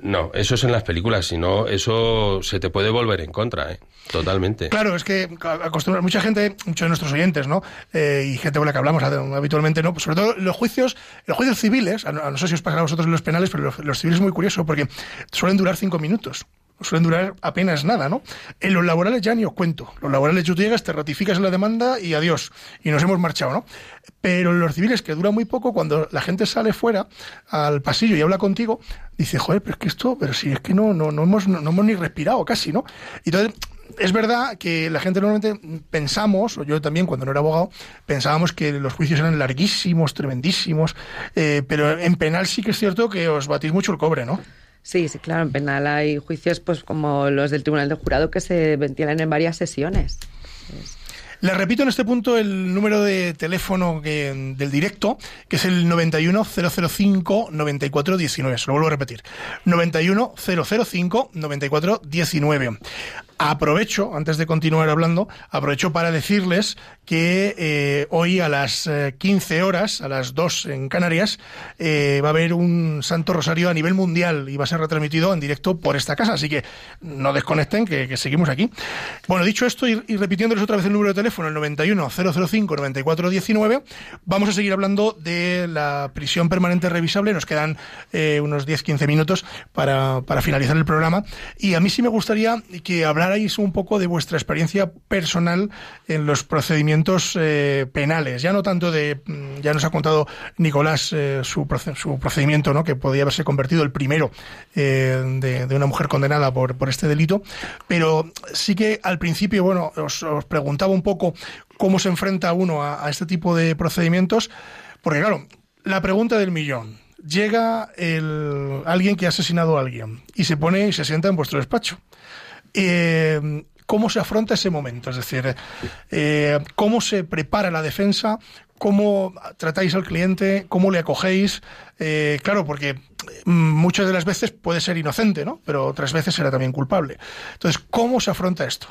no, eso es en las películas, si no, eso se te puede volver en contra, ¿eh? Totalmente. Claro, es que acostumbra mucha gente, muchos de nuestros oyentes, ¿no? Eh, y gente con la que hablamos habitualmente, ¿no? Pues sobre todo los juicios, los juicios civiles, a- no sé si os pasa a vosotros en los penales, pero los, los civiles es muy curioso porque suelen durar cinco minutos. Suelen durar apenas nada, ¿no? En los laborales ya ni os cuento. Los laborales tú llegas, te ratificas en la demanda y adiós. Y nos hemos marchado, ¿no? Pero en los civiles, que dura muy poco, cuando la gente sale fuera al pasillo y habla contigo, dice, joder, pero es que esto, pero si es que no, no, no, hemos, no, hemos ni respirado casi, ¿no? Entonces, es verdad que la gente normalmente pensamos, o yo también cuando no era abogado, pensábamos que los juicios eran larguísimos, tremendísimos, eh, pero en penal sí que es cierto que os batís mucho el cobre, ¿no? Sí, sí, claro, en penal hay juicios pues como los del Tribunal del Jurado que se ventilan en varias sesiones. Les repito en este punto el número de teléfono del directo, que es el 91005-9419. Se lo vuelvo a repetir. 91005-9419. Aprovecho, antes de continuar hablando, aprovecho para decirles que eh, hoy a las eh, 15 horas, a las 2 en Canarias, eh, va a haber un Santo Rosario a nivel mundial y va a ser retransmitido en directo por esta casa. Así que no desconecten, que, seguimos aquí. Bueno, dicho esto y, repitiéndoles otra vez el número de teléfono, el 91 005 9419, vamos a seguir hablando de la prisión permanente revisable. Nos quedan eh, unos 10-15 minutos para, para finalizar el programa. Y a mí sí me gustaría que hablarais un poco de vuestra experiencia personal en los procedimientos eh, penales. Ya no tanto de. mm, Ya nos ha contado Nicolás eh, su, su procedimiento, ¿no? que podía haberse convertido el primero eh, de, una mujer condenada por, este delito. Pero sí que al principio, bueno, os, preguntaba un poco cómo se enfrenta uno a, a este tipo de procedimientos. Porque, claro, la pregunta del millón. Llega el, alguien que ha asesinado a alguien y se pone y se sienta en vuestro despacho. Eh, ¿Cómo se afronta ese momento? Es decir, eh, ¿cómo se prepara la defensa? ¿Cómo tratáis al cliente? ¿Cómo le acogéis? Eh, claro, porque mm, muchas de las veces puede ser inocente, ¿no? Pero otras veces será también culpable. Entonces, ¿cómo se afronta esto?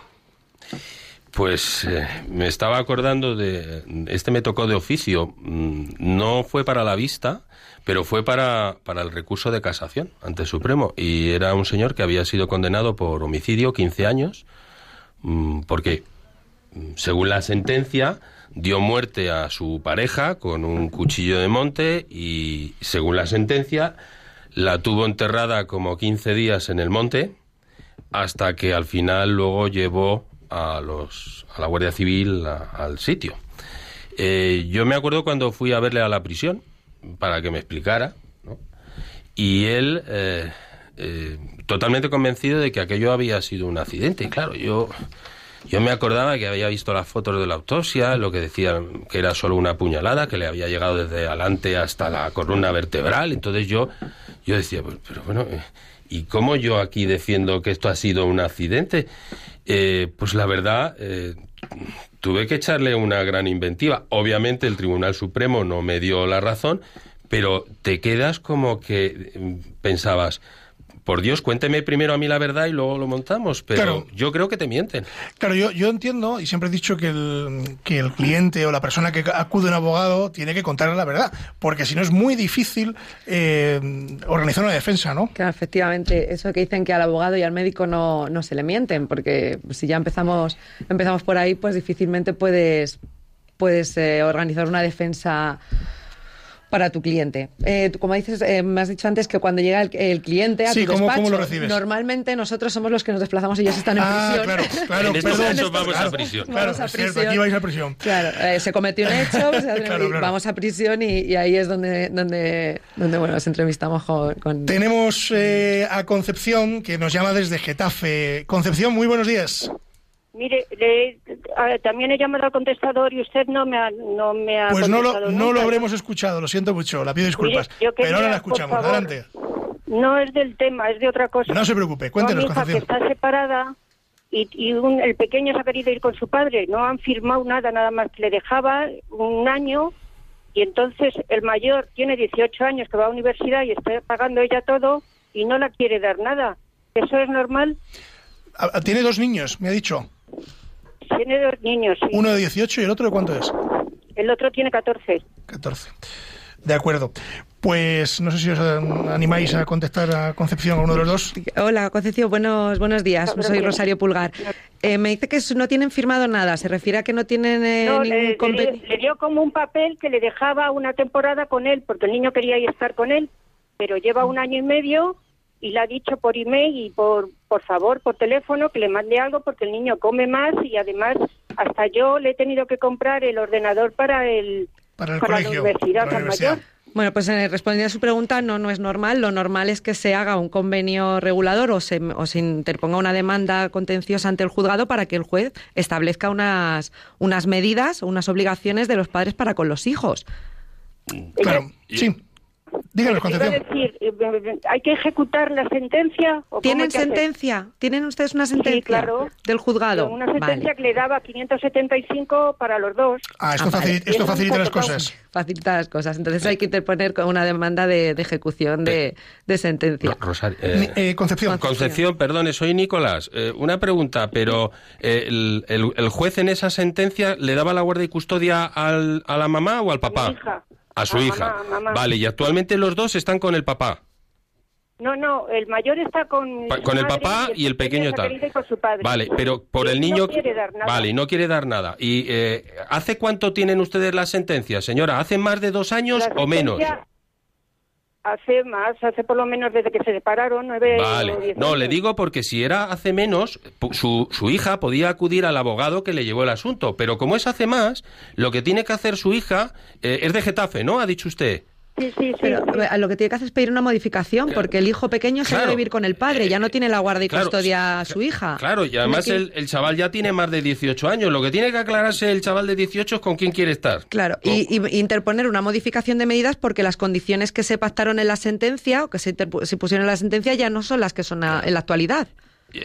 Pues eh, me estaba acordando de. Este me tocó de oficio. Mm, No fue para la vista, pero fue para, para el recurso de casación ante el Supremo. Y era un señor que había sido condenado por homicidio 15 años, porque, mm, según la sentencia, dio muerte a su pareja con un cuchillo de monte y, según la sentencia, la tuvo enterrada como 15 días en el monte hasta que al final luego llevó a los a la Guardia Civil al sitio. Eh, yo me acuerdo cuando fui a verle a la prisión para que me explicara, ¿no? y él eh, eh, totalmente convencido de que aquello había sido un accidente. Y claro, yo yo me acordaba que había visto las fotos de la autopsia, lo que decían que era solo una puñalada que le había llegado desde adelante hasta la columna vertebral. Entonces yo yo decía, pues, pero bueno, eh, ¿y cómo yo aquí defiendo que esto ha sido un accidente? Eh, pues la verdad, tuve que echarle una gran inventiva. Obviamente el Tribunal Supremo no me dio la razón, pero te quedas como que pensabas, por Dios, cuénteme primero a mí la verdad y luego lo montamos, pero Claro. yo creo que te mienten. Claro, yo, yo entiendo y siempre he dicho que el, que el cliente o la persona que acude a un abogado tiene que contarle la verdad, porque si no es muy difícil eh, organizar una defensa, ¿no? Claro, efectivamente, eso que dicen que al abogado y al médico no, no se le mienten, porque si ya empezamos, empezamos por ahí, pues difícilmente puedes, puedes eh, organizar una defensa para tu cliente. Eh, tú, como dices, eh, me has dicho antes que cuando llega el, el cliente a Sí, tu ¿cómo- despacho, cómo lo recibes? normalmente nosotros somos los que nos desplazamos y ellos están en Ah, prisión. claro, claro, En estos perdón. casos vamos a Claro, prisión. Claro, Vamos a cierto, prisión. aquí vais a prisión. Claro, eh, se cometió un hecho, Claro, claro. vamos a prisión y, y ahí es donde, donde, donde bueno, nos entrevistamos con... con- Tenemos eh, a Concepción, que nos llama desde Getafe. Concepción, muy buenos días. Mire, le- a- también he llamado al contestador y usted no me ha, no me ha Pues no lo, no lo habremos escuchado, lo siento mucho, la pido disculpas. Mire, pero ahora la escuchamos, adelante. No es del tema, es de otra cosa. No se preocupe, cuéntenos, No, mi hija que está separada y, y un- el pequeño se ha querido ir con su padre. No han firmado nada, nada más que le dejaba un año y entonces el mayor tiene 18 años que va a la universidad y está pagando ella todo y no la quiere dar nada. ¿Eso es normal? Ah, ah, Tiene dos niños, me ha dicho. Tiene dos niños, sí. Uno de 18 y el otro de cuánto es. el otro tiene 14. 14. De acuerdo. Pues no sé si os eh, animáis a contestar a Concepción a uno de los dos. Hola, Concepción, buenos, buenos días. Soy. Rosario Pulgar. Eh, me dice que no tienen firmado nada. ¿Se refiere a que no tienen eh, No, ningún le, le- convenio? le dio como un papel que le dejaba una temporada con él, porque el niño quería ir a estar con él, pero lleva un año y medio y le ha dicho por email y por, por favor, por teléfono, que le mande algo porque el niño come más y además hasta yo le he tenido que comprar el ordenador para el Para el la colegio, universidad para la universidad. mayor. Bueno, pues eh, respondiendo a su pregunta, no, no es normal. Lo normal es que se haga un convenio regulador o se, o se interponga una demanda contenciosa ante el juzgado para que el juez establezca unas, unas medidas o unas obligaciones de los padres para con los hijos. Claro, sí. Díganos, decir, eh, ¿hay que ejecutar la sentencia? ¿O cómo ¿Tienen hacer? sentencia? ¿Tienen ustedes una sentencia Sí, claro. del juzgado? Una sentencia Vale. que le daba 575 para los dos. Ah, esto, Ah, vale. facilita, esto las cosas. Facilita las cosas. Entonces hay que interponer con una demanda de, de ejecución de, de sentencia. No, Rosario, eh, eh, Concepción. Concepción, perdone, soy Nicolás. Eh, una pregunta, pero eh, el, el- el juez en esa sentencia le daba la guardia y custodia al- a la mamá o al papá? mi hija. A su A hija. mamá, mamá. Vale, y actualmente los dos están con el papá. No, no, el mayor está con, Pa- con el papá y el pequeño está y con su padre. Vale, pero por Y el niño. No quiere dar nada. Vale, no quiere dar nada. ¿Y eh, hace cuánto tienen ustedes la sentencia, señora? ¿Hace más de dos años La o menos? Hace más, hace por lo menos desde que se separaron, nueve o Vale, diez no, le digo porque si era hace menos, su, su hija podía acudir al abogado que le llevó el asunto, pero como es hace más, lo que tiene que hacer su hija eh, es de Getafe, ¿no? Ha dicho usted. Sí, sí, sí. Pero sí. a lo que tiene que hacer es pedir una modificación, porque el hijo pequeño se va a Claro. vivir con el padre, ya no tiene la guardia y Claro, custodia a su hija. Claro, y además el, el chaval ya tiene más de 18 años. Lo que tiene que aclararse el chaval de 18 es con quién quiere estar. Claro, y, y interponer una modificación de medidas porque las condiciones que se pactaron en la sentencia o que se, interpu- se pusieron en la sentencia ya no son las que son a- en la actualidad.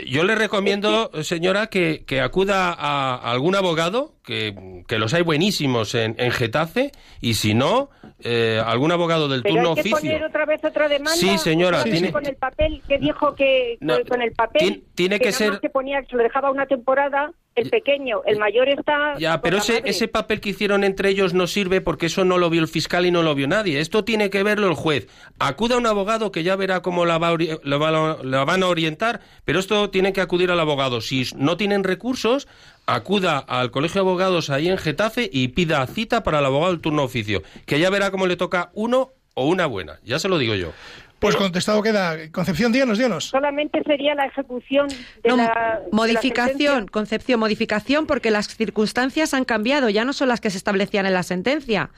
Yo le recomiendo, señora, que, que acuda a algún abogado, que, que los hay buenísimos en, en Getafe, y si no, eh, algún abogado del Pero turno hay que oficio. poner otra vez otra demanda. Sí, señora, vez tiene- Con el papel que dijo que. No, con el papel. tiene- que nada ser- que ponía que se lo dejaba una temporada, el pequeño, el mayor está. Ya, pero ese, madre. ese papel que hicieron entre ellos no sirve porque eso no lo vio el fiscal y no lo vio nadie. Esto tiene que verlo el juez. Acuda a un abogado que ya verá cómo la, va la va- la van a orientar, pero esto tiene que acudir al abogado. Si no tienen recursos, acuda al colegio de abogados ahí en Getafe y pida cita para el abogado del turno oficio, que ya verá cómo le toca uno o una buena. Ya se lo digo yo. Pues contestado queda. Concepción, díganos, díganos. Solamente sería la ejecución de No, la. de la modificación. Concepción, modificación porque las circunstancias han cambiado, ya no son las que se establecían en la sentencia.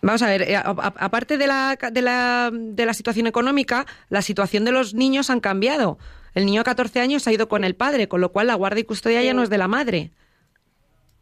Vamos a ver, eh, aparte de la, de, la, de la situación económica, la situación de los niños han cambiado. El niño a 14 años ha ido con el padre, con lo cual la guardia y custodia ya no es de la madre.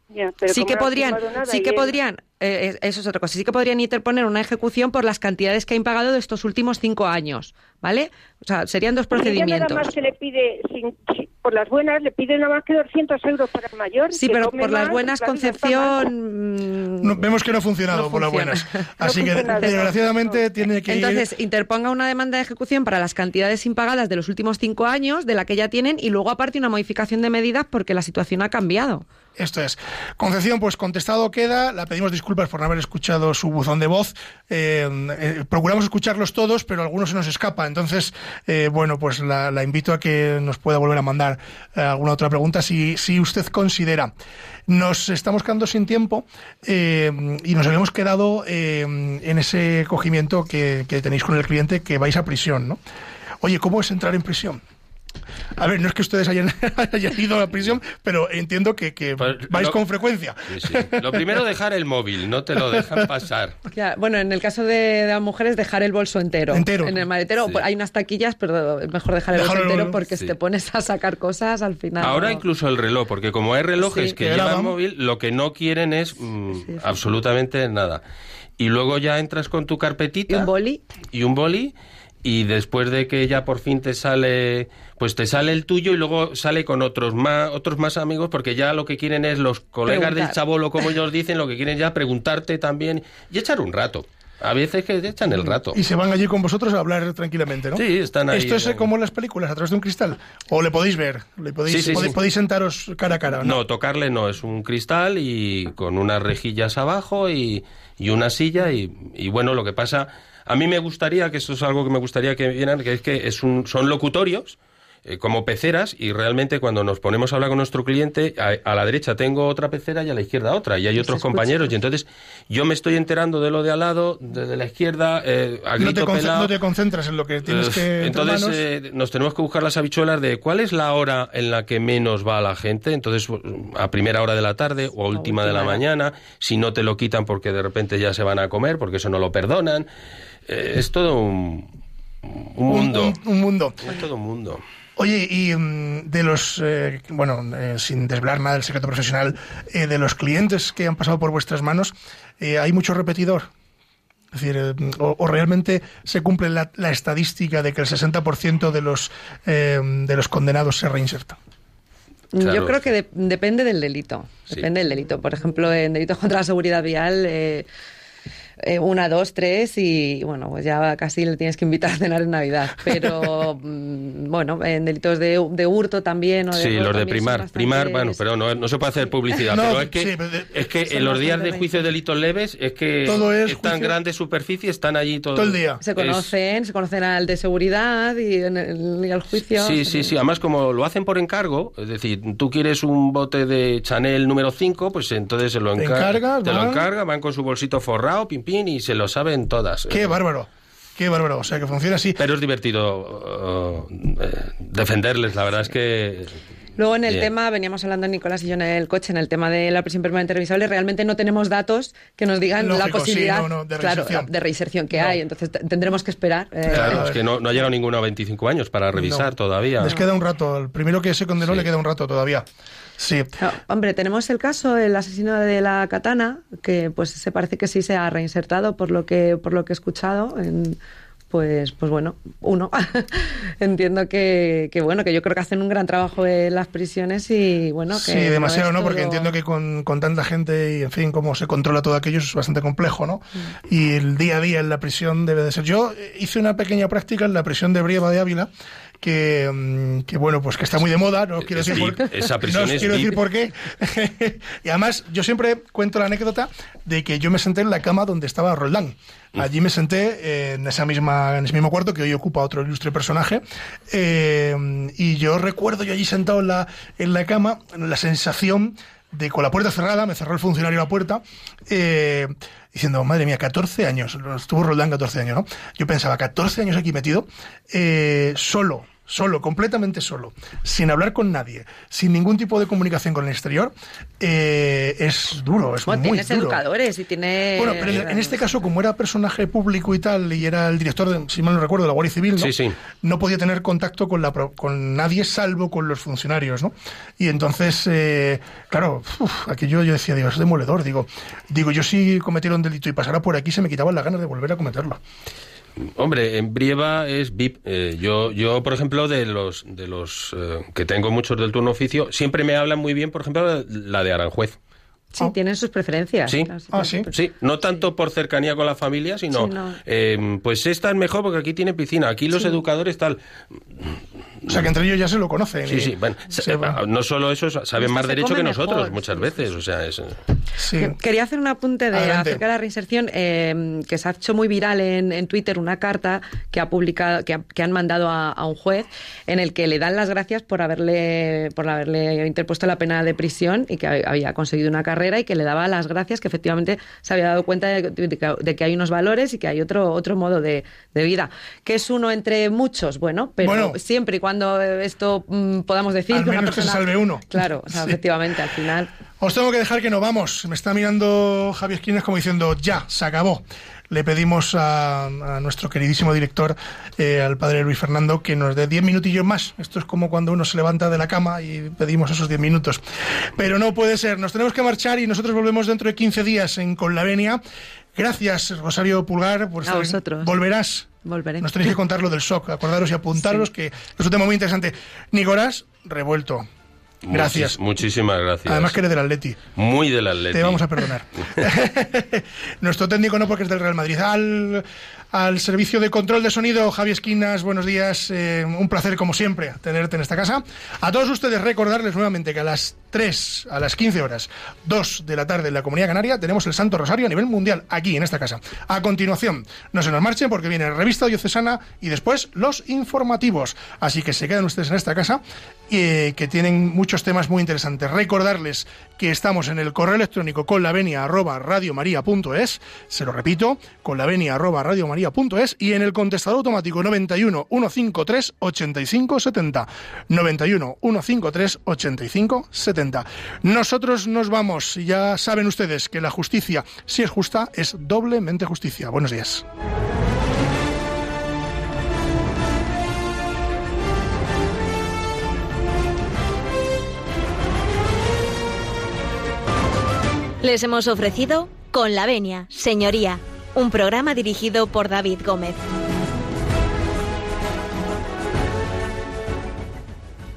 Ya, pero sí que ha podrían, sí que podrían, eh, es- eso es otra cosa, sí que podrían interponer una ejecución por las cantidades que han pagado de estos últimos cinco años, ¿vale? O sea, serían dos procedimientos. nada más que le pide, sin- si- por las buenas, le pide nada más que 200 euros para el mayor. Sí, que pero por las más, buenas. Concepción... mm, No, vemos que no ha funcionado No por las buenas. No Así que, funciona, desgraciadamente, no. tiene que ir. Entonces, interponga una demanda de ejecución para las cantidades impagadas de los últimos cinco años, de la que ya tienen, y luego aparte una modificación de medidas porque la situación ha cambiado. Esto es. Concepción, pues contestado queda. La pedimos disculpas por no haber escuchado su buzón de voz. Eh, eh, procuramos escucharlos todos, pero algunos se nos escapa. Entonces, eh, bueno, pues la, invito a que nos pueda volver a mandar eh, alguna otra pregunta si, si usted considera. Nos estamos quedando sin tiempo eh, y nos habíamos quedado en ese cogimiento que, que tenéis con el cliente que vais a prisión, ¿no? Oye, ¿cómo es entrar en prisión? A ver, no es que ustedes hayan, hayan ido a la prisión, pero entiendo que, que Pues, vais lo- con frecuencia. Sí, sí. Lo primero, dejar el móvil, no te lo dejan pasar. Ya, bueno, en el caso de, de las mujeres, dejar el bolso entero. Entero. En el maletero Sí. pues, hay unas taquillas, pero es mejor dejar el Dejarlo- bolso entero porque sí. si te pones a sacar cosas al final. Ahora no. incluso el reloj, porque como hay relojes Sí. que llevan móvil, lo que no quieren es mm, Sí, sí. absolutamente nada. Y luego ya entras con tu ¿Y carpetita un boli? y un boli y después de que ya por fin te sale, pues te sale el tuyo y luego sale con otros más, otros más amigos porque ya lo que quieren es los colegas del chabolo, como ellos dicen, lo que quieren ya preguntarte también y echar un rato. A veces que echan el rato. Y se van allí con vosotros a hablar tranquilamente, ¿no? Sí, están ahí. ¿Esto es como en las películas, a través de un cristal? ¿O le podéis ver? ¿Le podéis, Sí, sí, podéis, sí. podéis sentaros cara a cara? No, tocarle no, es un cristal y con unas rejillas abajo y, y una silla y, y bueno, lo que pasa, a mí me gustaría, que esto es algo que me gustaría que vieran, que es que es un, son locutorios eh, como peceras y realmente cuando nos ponemos a hablar con nuestro cliente, a, a la derecha tengo otra pecera y a la izquierda otra y hay otros compañeros y entonces yo me estoy enterando de lo de al lado, de, de la izquierda, eh, a No te, grito pelado. no te concentras en lo que tienes Eh, que... entre Entonces manos. eh, nos tenemos que buscar las habichuelas de cuál es la hora en la que menos va la gente. Entonces a primera hora de la tarde o a última de la hora. mañana. Si no te lo quitan porque de repente ya se van a comer, porque eso no lo perdonan. Eh, es todo un, un Un- mundo. un- un mundo. Es todo un mundo. Oye, y mm, de los, eh, bueno, eh, sin desvelar nada del secreto profesional, eh, de los clientes que han pasado por vuestras manos, eh, ¿hay mucho repetidor? Es decir, eh, o, o realmente se cumple la, la estadística de que el 60% de los, eh, de los condenados se reinsertan? Claro. Yo creo que de- depende del delito. Sí. Depende del delito. Por ejemplo, en delitos contra la seguridad vial, eh, una, dos, tres y bueno, pues ya casi le tienes que invitar a cenar en Navidad. Pero mm, bueno, en delitos de, de hurto también. O de Sí, los de primar. Primar, bueno, pero no, no se puede hacer publicidad. No, pero es que, sí, pero de- es que en los días de juicio de delitos leves es que Todo es tan juicio- grande superficie, están allí todo, Todo el día. Se Es- conocen, se conocen al de seguridad y, en el, y al juicio. Sí, sí, sí. Además, como lo hacen por encargo, es decir, tú quieres un bote de Chanel número 5, pues entonces se lo Te encar- encargas, te lo van. encargan, van con su bolsito forrado, pim, y se lo saben todas. ¡Qué Eh, bárbaro! ¡Qué bárbaro! O sea, que funciona así. Pero es divertido uh, eh, defenderles, la verdad es que... Luego en el Bien. tema, veníamos hablando Nicolás y yo en el coche, en el tema de la prisión permanente revisable, realmente no tenemos datos que nos digan la Lógico, sí, posibilidad no, no, de claro, reinserción. de reinserción que No. hay. Entonces tendremos que esperar. eh, Claro, a es que no, no ha llegado ninguno a 25 años para revisar No. todavía. Les queda un rato. El primero que se condenó Sí. le queda un rato todavía. Sí. No, hombre, tenemos el caso del asesino de la katana, que pues se parece que sí se ha reinsertado por lo que, por lo que he escuchado. En, pues, pues bueno, uno. Entiendo que, que bueno, que yo creo que hacen un gran trabajo en las prisiones y bueno, que Sí, demasiado, ¿no? Porque entiendo que con, con tanta gente y, en fin, cómo se controla todo aquello es bastante complejo, ¿no? Mm. Y el día a día en la prisión debe de ser. Yo eh, hice una pequeña práctica en la prisión de Brieva de Ávila, que, mm, que bueno, pues que está muy de moda, no quiero Es decir VIP, por, esa no os quiero decir por qué. y además, yo siempre cuento la anécdota de que yo me senté en la cama donde estaba Roldán. Allí me senté eh, en esa misma en ese mismo cuarto que hoy ocupa otro ilustre personaje eh, y yo recuerdo yo allí sentado en la en la cama la sensación de con la puerta cerrada, me cerró el funcionario la puerta, eh, diciendo, madre mía, 14 años, estuvo Roldán 14 años, ¿no? Yo pensaba, 14 años aquí metido, eh, solo, solo, completamente solo, sin hablar con nadie, sin ningún tipo de comunicación con el exterior, eh, es duro, es Bueno, muy tienes duro. educadores y tienes... Bueno, pero en, este caso, como era personaje público y tal, y era el director, de, si mal no recuerdo, de la Guardia Civil, ¿no? Sí, sí. no podía tener contacto con, la, pro- con nadie salvo con los funcionarios, ¿no? Y entonces, eh, claro, uf, aquello yo decía, Dios, es demoledor. Digo, digo, yo si cometiera un delito y pasara por aquí, se me quitaban las ganas de volver a cometerlo. Hombre, en Brieva es VIP. Eh, yo, yo, por ejemplo, de los, de los eh, que tengo muchos del turno oficio, siempre me hablan muy bien, por ejemplo, la de Aranjuez. Sí, Ah. tienen sus preferencias. Sí. claro, Ah, sí. Sí, no tanto por cercanía con la familia, sino, Sí, no. eh, pues esta es mejor porque aquí tiene piscina, aquí los educadores tal. O sea, que entre ellos ya se lo conocen. Sí, y- sí, bueno, se va. no solo eso, saben más se derecho que nosotros mejor, muchas sí, veces, o sea, es... Sí. Que- Quería hacer un apunte de Adelante. acerca de la reinserción, eh, que se ha hecho muy viral en, en Twitter una carta que ha publicado, que, ha- que han mandado a, a un juez, en el que le dan las gracias por haberle, por haberle interpuesto la pena de prisión y que había conseguido una carrera y que le daba las gracias que efectivamente se había dado cuenta de, de que- de que hay unos valores y que hay otro, otro modo de, de vida. Que es uno entre muchos, bueno, pero Bueno. siempre y cuando esto mm, podamos decir Al que una menos que se persona- salve uno. Claro, o sea, Sí. efectivamente, al final. Os tengo que dejar que no vamos. Me está mirando Javier Esquinas como diciendo, ya, se acabó. Le pedimos a, a nuestro queridísimo director, eh, al padre Luis Fernando, que nos dé 10 minutillos más. Esto es como cuando uno se levanta de la cama y pedimos esos 10 minutos. Pero no puede ser. Nos tenemos que marchar y nosotros volvemos dentro de 15 días en Con la Venia. Gracias, Rosario Pulgar, por A estar. vosotros. Volverás. Volveré. Nos tenéis que contar lo del shock. Acordaros y apuntaros que es un tema muy interesante. Nicolás, revuelto. Gracias. Muchis- muchísimas gracias. Además que eres del Atleti. Muy del Atleti. Te vamos a perdonar. Nuestro técnico no porque es del Real Madrid. Al, al servicio de control de sonido, Javi Esquinas, buenos días. Eh, un placer, como siempre, tenerte en esta casa. A todos ustedes recordarles nuevamente que a las 3, a las 15 horas, 2 de la tarde en la Comunidad Canaria, tenemos el Santo Rosario a nivel mundial, aquí en esta casa. A continuación, no se nos marchen porque viene Revista Diocesana y después los informativos. Así que se quedan ustedes en esta casa, eh, que tienen muchos temas muy interesantes. Recordarles que estamos en el correo electrónico con la venia arroba se lo repito, con la venia arroba y en el contestador automático 91 153 85 70. 91 153 85 70. Nosotros nos vamos, ya saben ustedes que la justicia, si es justa, es doblemente justicia. Buenos días. Les hemos ofrecido Con la Venia, Señoría, un programa dirigido por David Gómez.